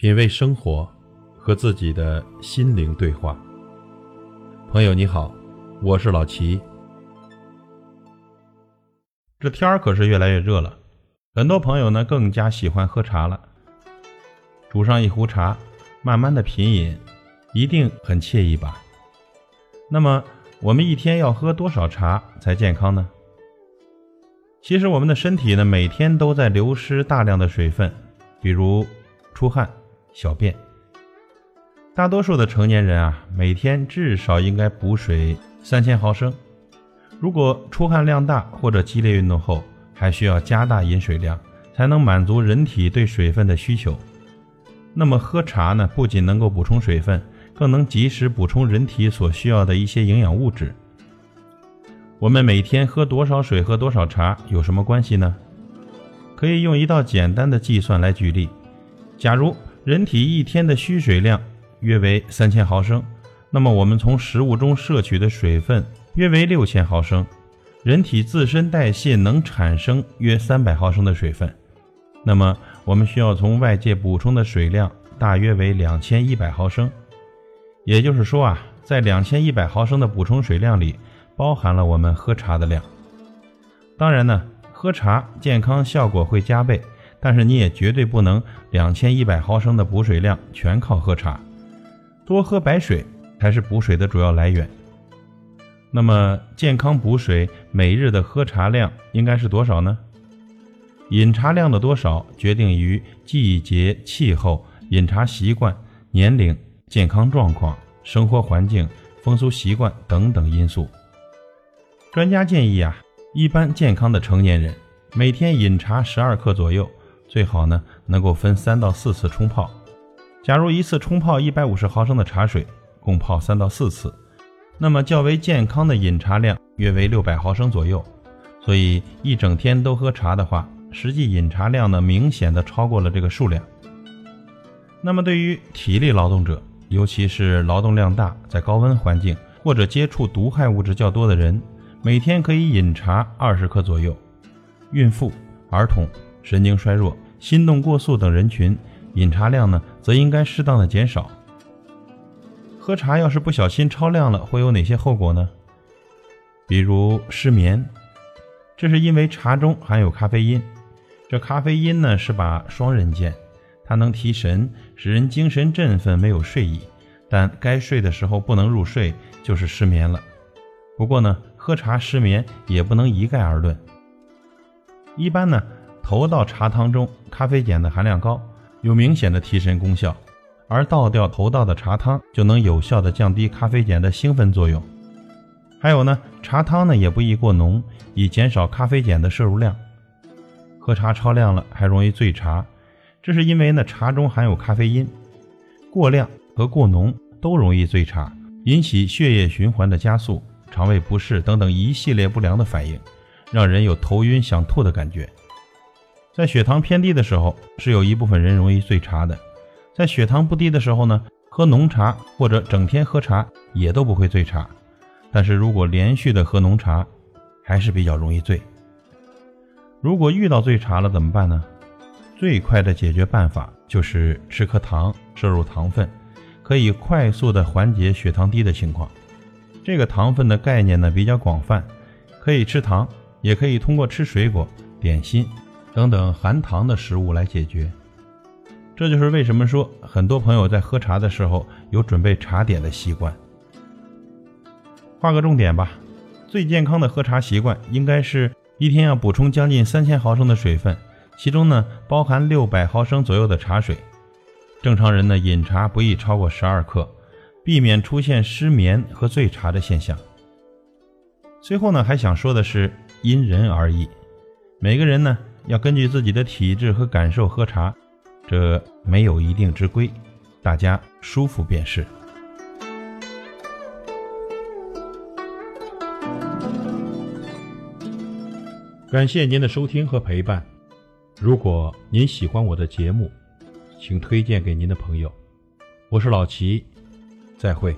品味生活，和自己的心灵对话。朋友你好，我是老齐。这天儿可是越来越热了，很多朋友呢更加喜欢喝茶了。煮上一壶茶，慢慢的品饮，一定很惬意吧？那么我们一天要喝多少茶才健康呢？其实我们的身体呢，每天都在流失大量的水分，比如出汗、小便。大多数的成年人啊，每天至少应该补水三千毫升。如果出汗量大或者激烈运动后，还需要加大饮水量，才能满足人体对水分的需求。那么喝茶呢，不仅能够补充水分，更能及时补充人体所需要的一些营养物质。我们每天喝多少水、喝多少茶有什么关系呢？可以用一道简单的计算来举例。假如人体一天的需水量约为三千毫升，那么我们从食物中摄取的水分约为六千毫升，人体自身代谢能产生约三百毫升的水分，那么我们需要从外界补充的水量大约为两千一百毫升。也就是说啊，在两千一百毫升的补充水量里。包含了我们喝茶的量。当然呢，喝茶健康效果会加倍，但是你也绝对不能两千一百毫升的补水量全靠喝茶，多喝白水才是补水的主要来源。那么健康补水每日的喝茶量应该是多少呢？饮茶量的多少决定于季节、气候、饮茶习惯、年龄、健康状况、生活环境、风俗习惯等等因素。专家建议啊，一般健康的成年人每天饮茶十二克左右，最好呢能够分三到四次冲泡。假如一次冲泡一百五十毫升的茶水，共泡三到四次，那么较为健康的饮茶量约为六百毫升左右。所以一整天都喝茶的话，实际饮茶量呢明显的超过了这个数量。那么对于体力劳动者，尤其是劳动量大、在高温环境或者接触毒害物质较多的人，每天可以饮茶二十克左右，孕妇、儿童、神经衰弱、心动过速等人群，饮茶量呢则应该适当的减少。喝茶要是不小心超量了，会有哪些后果呢？比如失眠，这是因为茶中含有咖啡因。这咖啡因呢是把双刃剑，它能提神，使人精神振奋，没有睡意，但该睡的时候不能入睡，就是失眠了。不过呢。喝茶失眠也不能一概而论。一般呢，头道茶汤中咖啡碱的含量高，有明显的提神功效，而倒掉头道的茶汤就能有效的降低咖啡碱的兴奋作用。还有呢，茶汤呢也不宜过浓，以减少咖啡碱的摄入量。喝茶超量了还容易醉茶，这是因为呢茶中含有咖啡因，过量和过浓都容易醉茶，引起血液循环的加速。肠胃不适等等一系列不良的反应，让人有头晕想吐的感觉。在血糖偏低的时候，是有一部分人容易醉茶的；在血糖不低的时候呢，喝浓茶或者整天喝茶也都不会醉茶。但是如果连续的喝浓茶，还是比较容易醉。如果遇到醉茶了怎么办呢？最快的解决办法就是吃颗糖，摄入糖分，可以快速的缓解血糖低的情况。这个糖分的概念呢比较广泛，可以吃糖，也可以通过吃水果、点心等等含糖的食物来解决。这就是为什么说很多朋友在喝茶的时候有准备茶点的习惯。画个重点吧，最健康的喝茶习惯应该是一天要补充将近三千毫升的水分，其中呢包含六百毫升左右的茶水。正常人呢饮茶不宜超过十二克。避免出现失眠和醉茶的现象。最后呢，还想说的是，因人而异，每个人呢要根据自己的体质和感受喝茶，这没有一定之规，大家舒服便是。感谢您的收听和陪伴。如果您喜欢我的节目，请推荐给您的朋友。我是老齐。再会。